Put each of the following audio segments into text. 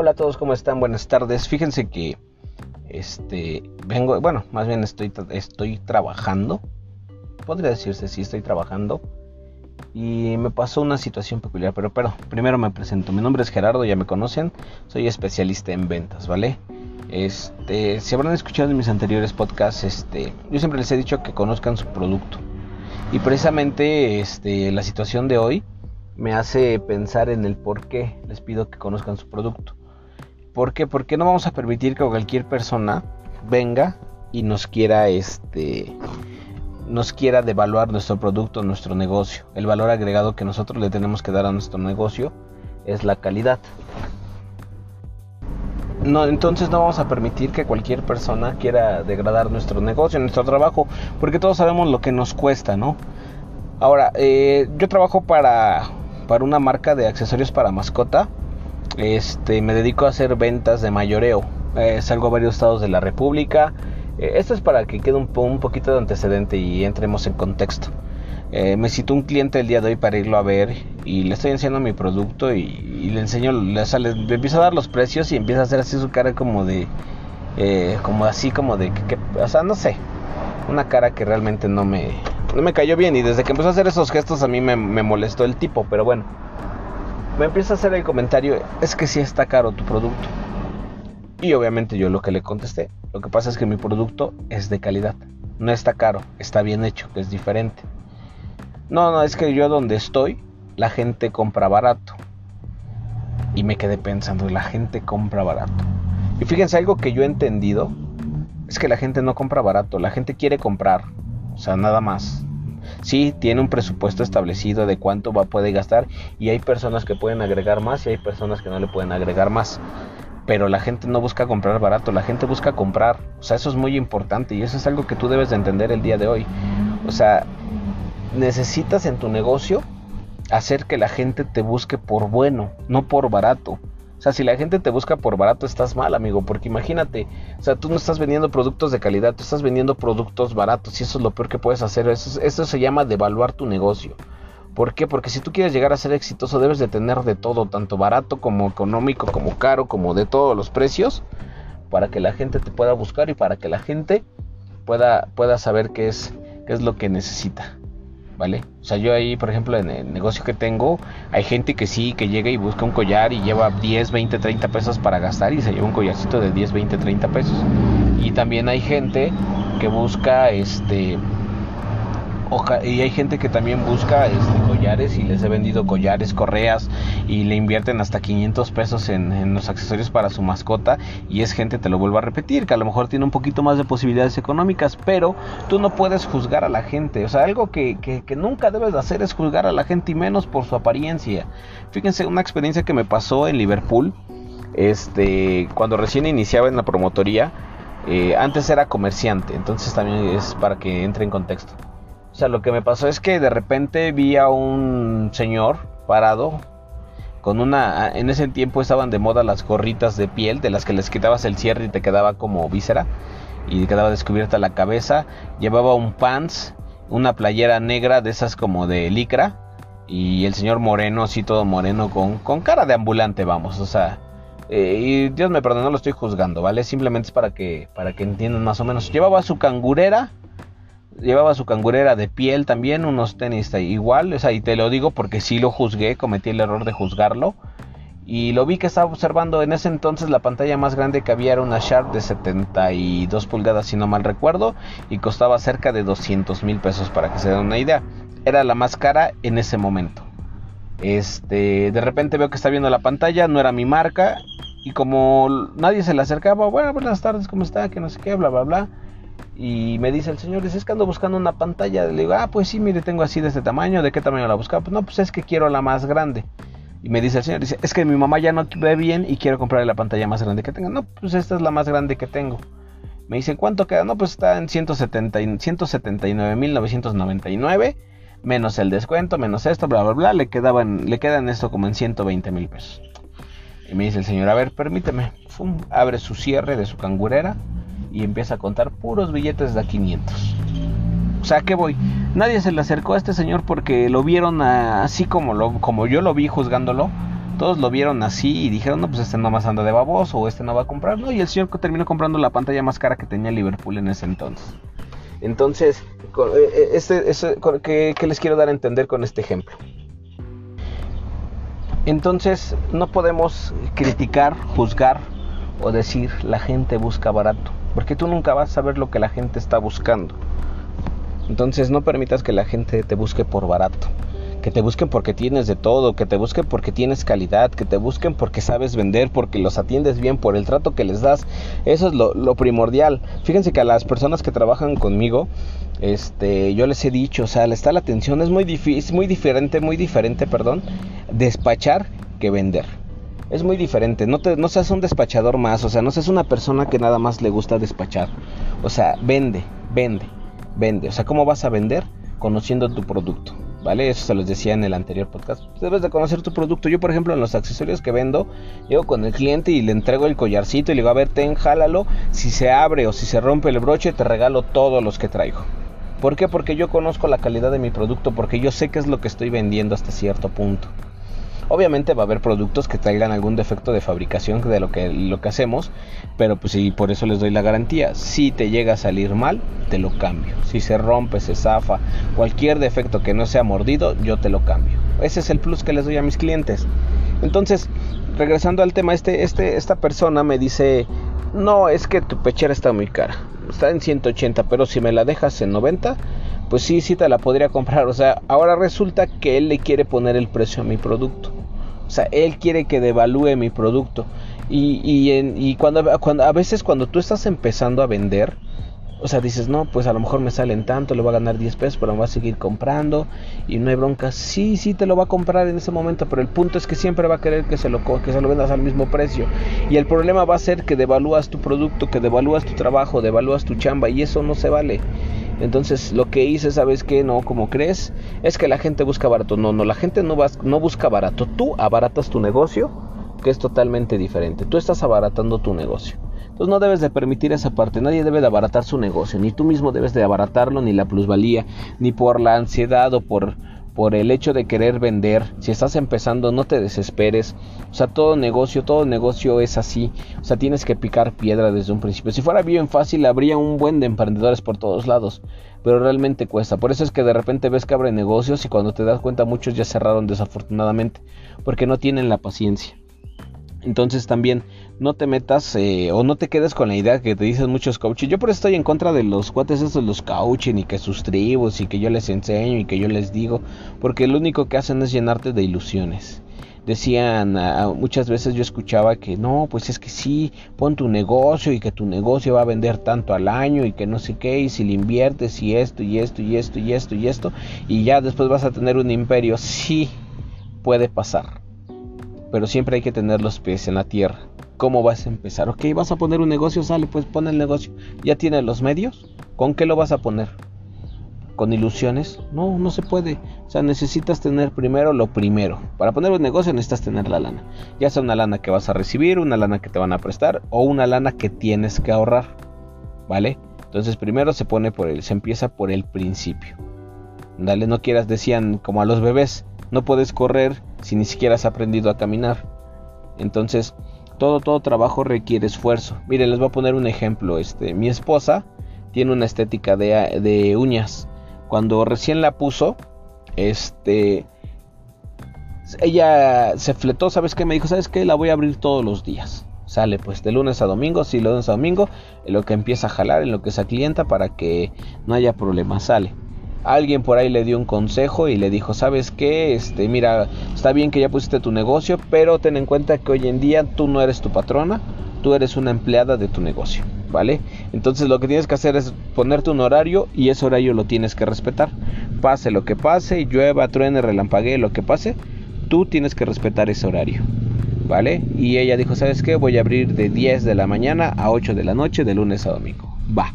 Hola a todos, ¿cómo están? Buenas tardes. Fíjense que este vengo, bueno, más bien estoy estoy trabajando. Podría decirse si estoy trabajando. Y me pasó una situación peculiar, pero pero primero me presento. Mi nombre es Gerardo, ya me conocen. Soy especialista en ventas, ¿vale? Este, si habrán escuchado en mis anteriores podcasts, este, yo siempre les he dicho que conozcan su producto. Y precisamente este, la situación de hoy me hace pensar en el por qué les pido que conozcan su producto. ¿Por qué? Porque no vamos a permitir que cualquier persona venga y nos quiera este nos quiera devaluar nuestro producto, nuestro negocio. El valor agregado que nosotros le tenemos que dar a nuestro negocio es la calidad. No, entonces no vamos a permitir que cualquier persona quiera degradar nuestro negocio, nuestro trabajo, porque todos sabemos lo que nos cuesta, ¿no? Ahora, eh, yo trabajo para, para una marca de accesorios para mascota este, me dedico a hacer ventas de mayoreo. Eh, salgo a varios estados de la República. Eh, esto es para que quede un, poquito de antecedente y entremos en contexto. Eh, me citó un cliente el día de hoy para irlo a ver y le estoy enseñando mi producto y, le enseño, le, le, empiezo a dar los precios y empieza a hacer así su cara como de, como así como de, que, o sea, no sé, una cara que realmente no me, no me cayó bien y desde que empezó a hacer esos gestos a mí me, me molestó el tipo, pero bueno me empieza a hacer el comentario, es que sí está caro tu producto. Y obviamente yo lo que le contesté, lo que pasa es que mi producto es de calidad, no está caro, está bien hecho, es diferente. No, no, es que yo donde estoy, la gente compra barato. Y me quedé pensando, la gente compra barato. Y fíjense, algo que yo he entendido es que la gente no compra barato, la gente quiere comprar, o sea, nada más. Sí, tiene un presupuesto establecido de cuánto va, puede gastar y hay personas que pueden agregar más y hay personas que no le pueden agregar más. Pero la gente no busca comprar barato, la gente busca comprar. O sea, eso es muy importante y eso es algo que tú debes de entender el día de hoy. O sea, necesitas en tu negocio hacer que la gente te busque por bueno, no por barato. O sea, si la gente te busca por barato, estás mal, amigo, porque imagínate, o sea, tú no estás vendiendo productos de calidad, tú estás vendiendo productos baratos y eso es lo peor que puedes hacer. Eso, se llama devaluar tu negocio. ¿Por qué? Porque si tú quieres llegar a ser exitoso, debes de tener de todo, tanto barato como económico, como caro, como de todos los precios, para que la gente te pueda buscar y para que la gente pueda, pueda saber qué es, qué es lo que necesita. ¿Vale? O sea, yo ahí, por ejemplo, en el negocio que tengo, hay gente que sí, que llega y busca un collar y lleva 10, 20, 30 pesos para gastar y se lleva un collarcito de 10, 20, 30 pesos. Y también hay gente que busca este y hay gente que también busca este, collares y les he vendido collares, correas y le invierten hasta 500 pesos en, los accesorios para su mascota y es gente, te lo vuelvo a repetir, que a lo mejor tiene un poquito más de posibilidades económicas, pero tú no puedes juzgar a la gente, o sea, algo que, que nunca debes de hacer es juzgar a la gente y menos por su apariencia. Fíjense una experiencia que me pasó en Liverpool, este, cuando recién iniciaba en la promotoría, eh, antes era comerciante, entonces también es para que entre en contexto. Sea, lo que me pasó es que de repente vi a un señor parado con una... En ese tiempo estaban de moda las gorritas de piel, de las que les quitabas el cierre y te quedaba como víscera y quedaba descubierta la cabeza. Llevaba un pants, una playera negra de esas como de licra y el señor moreno, así todo moreno, con, con cara de ambulante, vamos, o sea... Eh, y Dios me perdone, no lo estoy juzgando, ¿vale? Simplemente es para que, para que entiendan más o menos. Llevaba su cangurera llevaba su cangurera de piel también, unos tenis igual, o sea, y te lo digo porque sí lo juzgué, cometí el error de juzgarlo. Y lo vi que estaba observando en ese entonces la pantalla más grande que había era una Sharp de 72 pulgadas si no mal recuerdo y costaba cerca de 200 mil pesos para que se den una idea. Era la más cara en ese momento. Este, de repente veo que está viendo la pantalla, no era mi marca y como nadie se le acercaba, bueno, buenas tardes, ¿cómo está? Que no sé qué, bla, bla, bla. Y me dice el señor, dice, es que ando buscando una pantalla. Le digo, ah, pues sí, mire, tengo así de este tamaño. ¿De qué tamaño la buscaba? Pues no, pues es que quiero la más grande. Y me dice el señor, dice, es que mi mamá ya no ve bien y quiero comprarle la pantalla más grande que tenga. No, pues esta es la más grande que tengo. Me dice, ¿cuánto queda? No, pues está en 179.999 menos el descuento, menos esto, bla, bla, bla. Le, quedaban, le quedan esto como en 120 mil pesos. Y me dice el señor, a ver, permíteme. abre su cierre de su cangurera y empieza a contar puros billetes de a 500. O sea, ¿qué voy? Nadie se le acercó a este señor porque lo vieron así como, lo, como yo lo vi juzgándolo. Todos lo vieron así y dijeron, no, pues este no más anda de baboso o este no va a comprar. No, y el señor terminó comprando la pantalla más cara que tenía Liverpool en ese entonces. Entonces, eh, eh, este, este, ¿qué, les quiero dar a entender con este ejemplo? Entonces, no podemos criticar, juzgar o decir la gente busca barato, porque tú nunca vas a saber lo que la gente está buscando. Entonces, no permitas que la gente te busque por barato que te busquen porque tienes de todo, que te busquen porque tienes calidad, que te busquen porque sabes vender, porque los atiendes bien, por el trato que les das. Eso es lo, primordial. Fíjense que a las personas que trabajan conmigo, este, yo les he dicho, o sea, está la atención, es muy difícil, muy diferente, muy diferente, perdón, despachar que vender. Es muy diferente, no, te, no seas un despachador más, o sea, no seas una persona que nada más le gusta despachar. O sea, vende, vende, vende. O sea, ¿cómo vas a vender? Conociendo tu producto. ¿vale? Eso se los decía en el anterior podcast. Debes de conocer tu producto. Yo, por ejemplo, en los accesorios que vendo, llego con el cliente y le entrego el collarcito y le digo, a ver, ten, jálalo. Si se abre o si se rompe el broche, te regalo todos los que traigo. ¿Por qué? Porque yo conozco la calidad de mi producto, porque yo sé qué es lo que estoy vendiendo hasta cierto punto. Obviamente va a haber productos que traigan algún defecto de fabricación de lo que, lo que hacemos, pero pues sí, por eso les doy la garantía. Si te llega a salir mal, te lo cambio. Si se rompe, se zafa, cualquier defecto que no sea mordido, yo te lo cambio. Ese es el plus que les doy a mis clientes. Entonces, regresando al tema, este, este, esta persona me dice, no, es que tu pechera está muy cara. Está en 180, pero si me la dejas en 90, pues sí, sí te la podría comprar. O sea, ahora resulta que él le quiere poner el precio a mi producto. O sea, él quiere que devalúe mi producto. Y, y, en, y cuando, a veces cuando tú estás empezando a vender, o sea, dices, no, pues a lo mejor me salen tanto, le voy a ganar 10 pesos, pero me va a seguir comprando y no hay bronca. Sí, sí te lo va a comprar en ese momento, pero el punto es que siempre va a querer que se lo, que se lo vendas al mismo precio. Y el problema va a ser que devalúas tu producto, que devalúas tu trabajo, devalúas tu chamba y eso no se vale. Entonces lo que hice, ¿sabes qué? No, como crees, es que la gente busca barato. No, no, la gente no, vas, no busca barato. Tú abaratas tu negocio, que es totalmente diferente. Tú estás abaratando tu negocio. Entonces no debes de permitir esa parte. Nadie debe de abaratar su negocio. Ni tú mismo debes de abaratarlo, ni la plusvalía, ni por la ansiedad o por por el hecho de querer vender. Si estás empezando, no te desesperes. O sea, todo negocio, todo negocio es así. O sea, tienes que picar piedra desde un principio. Si fuera bien fácil, habría un buen de emprendedores por todos lados. Pero realmente cuesta. Por eso es que de repente ves que abre negocios y cuando te das cuenta muchos ya cerraron desafortunadamente. Porque no tienen la paciencia. Entonces también no te metas eh, o no te quedes con la idea que te dicen muchos coaches. Yo por eso estoy en contra de los cuates estos, los coaching y que sus tribus y que yo les enseño y que yo les digo. Porque lo único que hacen es llenarte de ilusiones. Decían, muchas veces yo escuchaba que no, pues es que sí, pon tu negocio y que tu negocio va a vender tanto al año y que no sé qué, y si le inviertes y esto y esto y esto y esto y esto, y ya después vas a tener un imperio. Sí, puede pasar pero siempre hay que tener los pies en la tierra. ¿Cómo vas a empezar? Ok, vas a poner un negocio, sale, pues pon el negocio. ¿Ya tienes los medios? ¿Con qué lo vas a poner? ¿Con ilusiones? No, no se puede. O sea, necesitas tener primero lo primero. Para poner un negocio necesitas tener la lana. Ya sea una lana que vas a recibir, una lana que te van a prestar o una lana que tienes que ahorrar. ¿Vale? Entonces primero se pone por el, se empieza por el principio. Dale, no quieras, decían como a los bebés, no puedes correr si ni siquiera has aprendido a caminar. Entonces, todo, todo trabajo requiere esfuerzo. Miren, les voy a poner un ejemplo. Este, mi esposa tiene una estética de, de uñas. Cuando recién la puso, este, ella se fletó, ¿sabes qué? Me dijo, ¿sabes qué? La voy a abrir todos los días. Sale pues de lunes a domingo, sí, lunes a domingo, en lo que empieza a jalar, en lo que se clienta para que no haya problema, sale alguien por ahí le dio un consejo y le dijo, ¿sabes qué? Este, mira, está bien que ya pusiste tu negocio, pero ten en cuenta que hoy en día tú no eres tu patrona, tú eres una empleada de tu negocio, ¿vale? Entonces lo que tienes que hacer es ponerte un horario y ese horario lo tienes que respetar. Pase lo que pase, llueva, truene, relampaguee, lo que pase, tú tienes que respetar ese horario. ¿Vale? Y ella dijo, ¿sabes qué? Voy a abrir de 10 de la mañana a 8 de la noche, de lunes a domingo. Va.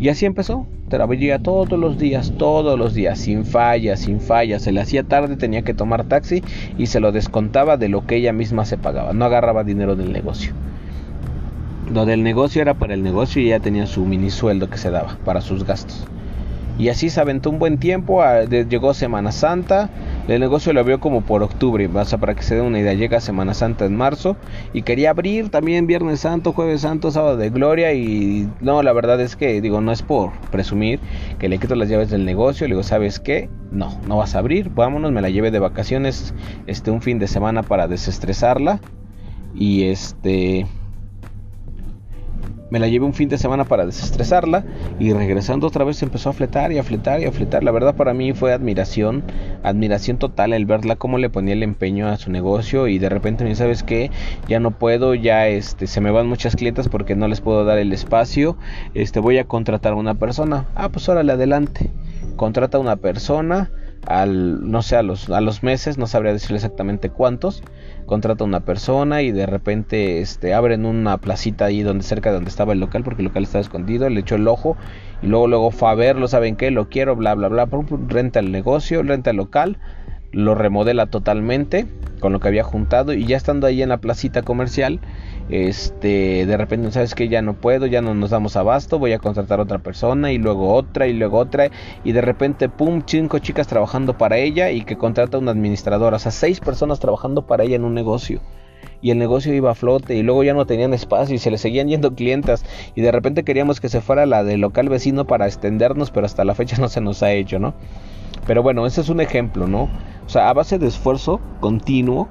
Y así empezó. Trabajaba todos los días, todos los días, sin fallas, sin fallas. Se le hacía tarde, tenía que tomar taxi y se lo descontaba de lo que ella misma se pagaba. No agarraba dinero del negocio. Lo del negocio era para el negocio y ella tenía su mini sueldo que se daba para sus gastos. Y así se aventó un buen tiempo, llegó Semana Santa, El negocio lo abrió como por octubre, o para que se den una idea, llega Semana Santa en marzo y quería abrir también Viernes Santo, Jueves Santo, Sábado de Gloria y no, la verdad es que digo, no es por presumir que le quito las llaves del negocio, le digo, ¿sabes qué? No, no vas a abrir, vámonos, me la lleve de vacaciones este un fin de semana para desestresarla y este me la llevé un fin de semana para desestresarla y regresando otra vez empezó a fletar y a fletar y a fletar. La verdad para mí fue admiración, admiración total el verla cómo le ponía el empeño a su negocio y de repente me sabes que ya no puedo, ya este se me van muchas clientas porque no les puedo dar el espacio, este voy a contratar a una persona. Ah, pues órale adelante. Contrata a una persona al no sé a los a los meses, no sabría decirle exactamente cuántos contrata una persona y de repente este, abren una placita ahí donde cerca de donde estaba el local porque el local estaba escondido, le echó el ojo y luego luego fue a verlo, ¿saben qué? Lo quiero, bla bla bla, renta el negocio, renta el local, lo remodela totalmente con lo que había juntado y ya estando ahí en la placita comercial este de repente sabes que ya no puedo ya no nos damos abasto voy a contratar a otra persona y luego otra y luego otra y de repente pum cinco chicas trabajando para ella y que contrata una administradora. O sea seis personas trabajando para ella en un negocio y el negocio iba a flote y luego ya no tenían espacio y se le seguían yendo clientas y de repente queríamos que se fuera la del local vecino para extendernos pero hasta la fecha no se nos ha hecho no pero bueno ese es un ejemplo no sea a base de esfuerzo continuo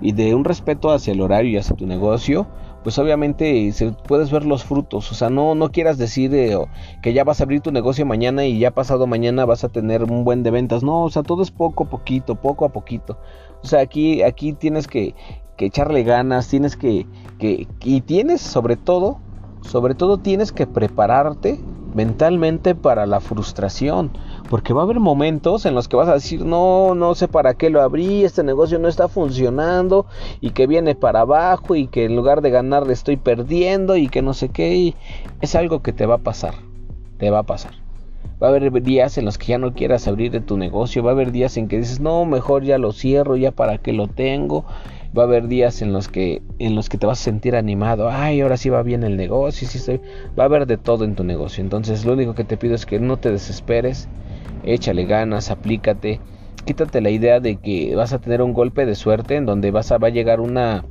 y de un respeto hacia el horario y hacia tu negocio, pues obviamente se, puedes ver los frutos. O sea, no, no quieras decir eh, que ya vas a abrir tu negocio mañana y ya pasado mañana vas a tener un buen de ventas. No, o sea, todo es poco a poquito, poco a poquito. O sea, aquí, aquí tienes que, que echarle ganas, tienes que, que, y tienes sobre todo, sobre todo tienes que prepararte mentalmente para la frustración. Porque va a haber momentos en los que vas a decir, no, no sé para qué lo abrí, este negocio no está funcionando y que viene para abajo y que en lugar de ganar le estoy perdiendo y que no sé qué. es algo que te va a pasar, te va a pasar. Va a haber días en los que ya no quieras abrir tu negocio, va a haber días en que dices, no, mejor ya lo cierro, ya para qué lo tengo va a haber días en los que en los que te vas a sentir animado ay ahora sí va bien el negocio sí estoy va a haber de todo en tu negocio entonces lo único que te pido es que no te desesperes échale ganas, aplícate, quítate la idea de que vas a tener un golpe de suerte en donde vas a, va a llegar una,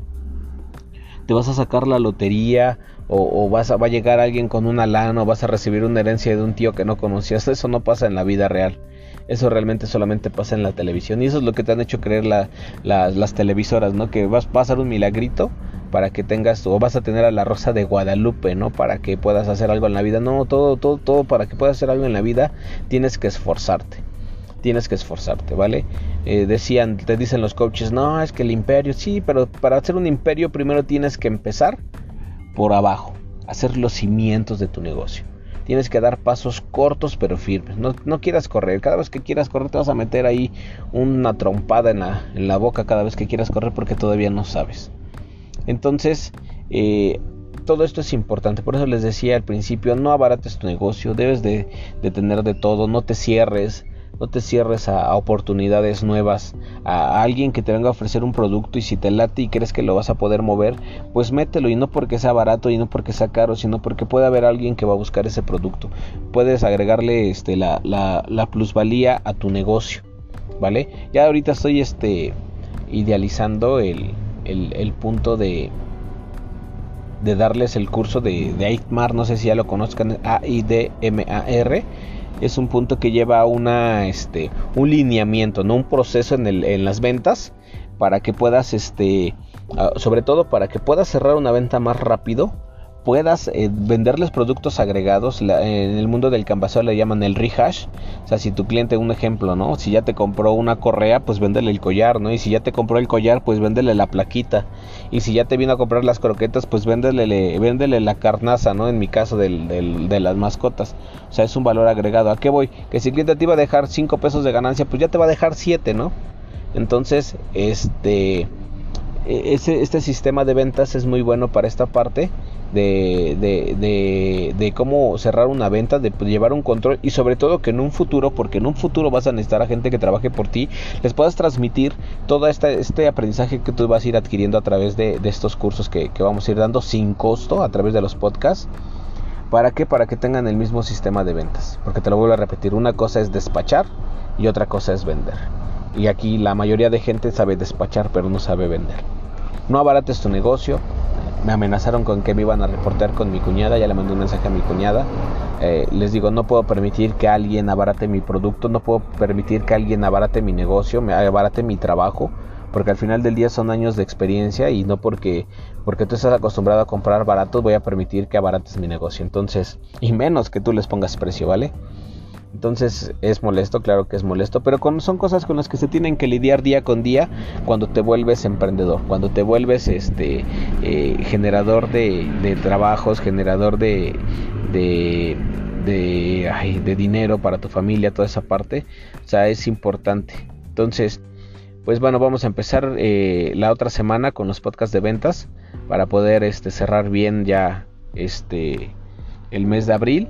te vas a sacar la lotería o, vas a, va a llegar alguien con una lana o vas a recibir una herencia de un tío que no conocías, eso no pasa en la vida real. Eso realmente solamente pasa en la televisión. Y eso es lo que te han hecho creer las televisoras, ¿no? Que vas a pasar un milagrito para que tengas o vas a tener a la Rosa de Guadalupe, ¿no? Para que puedas hacer algo en la vida. No, todo, todo, todo para que puedas hacer algo en la vida tienes que esforzarte. Tienes que esforzarte, ¿vale? Eh, decían, te dicen los coaches, no, es que el imperio, sí, pero para hacer un imperio primero tienes que empezar por abajo, hacer los cimientos de tu negocio. Tienes que dar pasos cortos pero firmes. No, no, quieras correr. Cada vez que quieras correr te vas a meter ahí una trompada en la, en la boca cada vez que quieras correr porque todavía no sabes. Entonces, eh, todo esto es importante. Por eso les decía al principio, no abarates tu negocio, debes de, tener de todo, no te cierres. No te cierres a, oportunidades nuevas, a, alguien que te venga a ofrecer un producto y si te late y crees que lo vas a poder mover, pues mételo y no porque sea barato y no porque sea caro, sino porque puede haber alguien que va a buscar ese producto. Puedes agregarle este, la, la plusvalía a tu negocio, ¿vale? Ya ahorita estoy este, idealizando el, el, punto de, de darles el curso de, de no sé si ya lo conozcan, A-I-D-M-A-R. Es un punto que lleva una, este, un lineamiento, ¿no? un proceso en, el, en las ventas para que puedas, este, ah, sobre todo para que puedas cerrar una venta más rápido puedas eh, venderles productos agregados. en el mundo del canvaseo le llaman el rehash. O sea, si tu cliente, un ejemplo, ¿no? Si ya te compró una correa, pues véndele el collar, ¿no? Y si ya te compró el collar, pues véndele la plaquita. Y si ya te vino a comprar las croquetas, pues véndele, véndele la carnaza, ¿no? En mi caso, del, de las mascotas. O sea, es un valor agregado. ¿A qué voy? Que si el cliente te iba a dejar 5 pesos de ganancia, pues ya te va a dejar 7, ¿no? Entonces, este... E, ese, este sistema de ventas es muy bueno para esta parte de, de, cómo cerrar una venta, de llevar un control y sobre todo que en un futuro, porque en un futuro vas a necesitar a gente que trabaje por ti, les puedas transmitir todo este, este aprendizaje que tú vas a ir adquiriendo a través de, estos cursos que, que, vamos a ir dando sin costo a través de los podcasts. ¿Para qué? Para que tengan el mismo sistema de ventas. Porque te lo vuelvo a repetir, una cosa es despachar y otra cosa es vender. Y aquí la mayoría de gente sabe despachar, pero no sabe vender. No abarates tu negocio. Me amenazaron con que me iban a reportar con mi cuñada. Ya le mandé un mensaje a mi cuñada. Eh, les digo, no puedo permitir que alguien abarate mi producto. No puedo permitir que alguien abarate mi negocio, me abarate mi trabajo. Porque al final del día son años de experiencia y no porque, porque tú estás acostumbrado a comprar barato voy a permitir que abarates mi negocio. Entonces, y menos que tú les pongas precio, ¿vale? Entonces es molesto, claro que es molesto, pero son cosas con las que se tienen que lidiar día con día cuando te vuelves emprendedor, cuando te vuelves este eh, generador de, trabajos, generador de, de, de, dinero para tu familia, toda esa parte. O sea, es importante. Entonces, pues bueno, vamos a empezar eh, la otra semana con los podcasts de ventas para poder este, cerrar bien ya este el mes de abril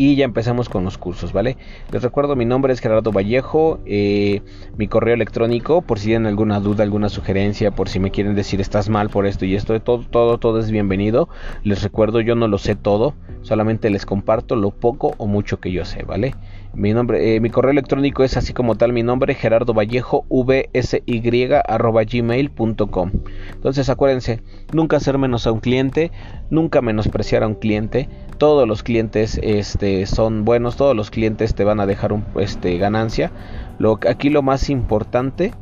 y ya empezamos con los cursos, ¿vale? Les recuerdo, mi nombre es Gerardo Vallejo, eh, mi correo electrónico, por si tienen alguna duda, alguna sugerencia, por si me quieren decir estás mal por esto y esto, todo, todo, todo es bienvenido. Les recuerdo, yo no lo sé todo, solamente les comparto lo poco o mucho que yo sé, ¿vale? Eh, mi correo electrónico es así como tal mi nombre, Gerardo Vallejo, vsy arroba gmail.com. Entonces acuérdense, nunca hacer menos a un cliente, nunca menospreciar a un cliente. Todos los clientes este, son buenos, todos los clientes te van a dejar este, ganancia. Aquí lo más importante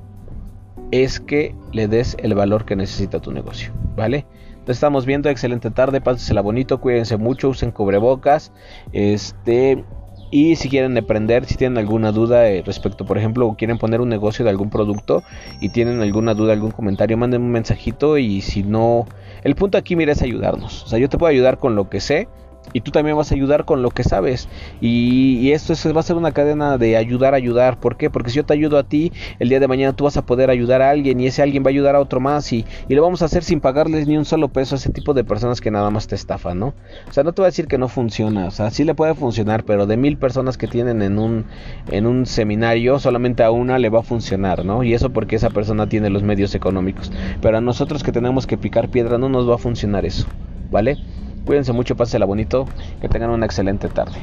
es que le des el valor que necesita tu negocio, ¿vale? Te estamos viendo, excelente tarde, pásensela bonito, cuídense mucho, usen cubrebocas, este y si quieren aprender, si tienen alguna duda eh, respecto, por ejemplo, quieren poner un negocio de algún producto y tienen alguna duda, algún comentario, manden un mensajito y si no... El punto aquí, mira, es ayudarnos. O sea, yo te puedo ayudar con lo que sé y tú también vas a ayudar con lo que sabes. Y, esto va a ser una cadena de ayudar, ayudar. ¿Por qué? Porque si yo te ayudo a ti, el día de mañana tú vas a poder ayudar a alguien y ese alguien va a ayudar a otro más y, y lo vamos a hacer sin pagarles ni un solo peso a ese tipo de personas que nada más te estafan, ¿no? O sea, no te voy a decir que no funciona, o sea, sí le puede funcionar, pero de mil personas que tienen en un, en un seminario, solamente a una le va a funcionar, ¿no? Y eso porque esa persona tiene los medios económicos. Pero a nosotros que tenemos que picar piedra no nos va a funcionar eso, ¿vale? Cuídense mucho, pásela bonito, que tengan una excelente tarde.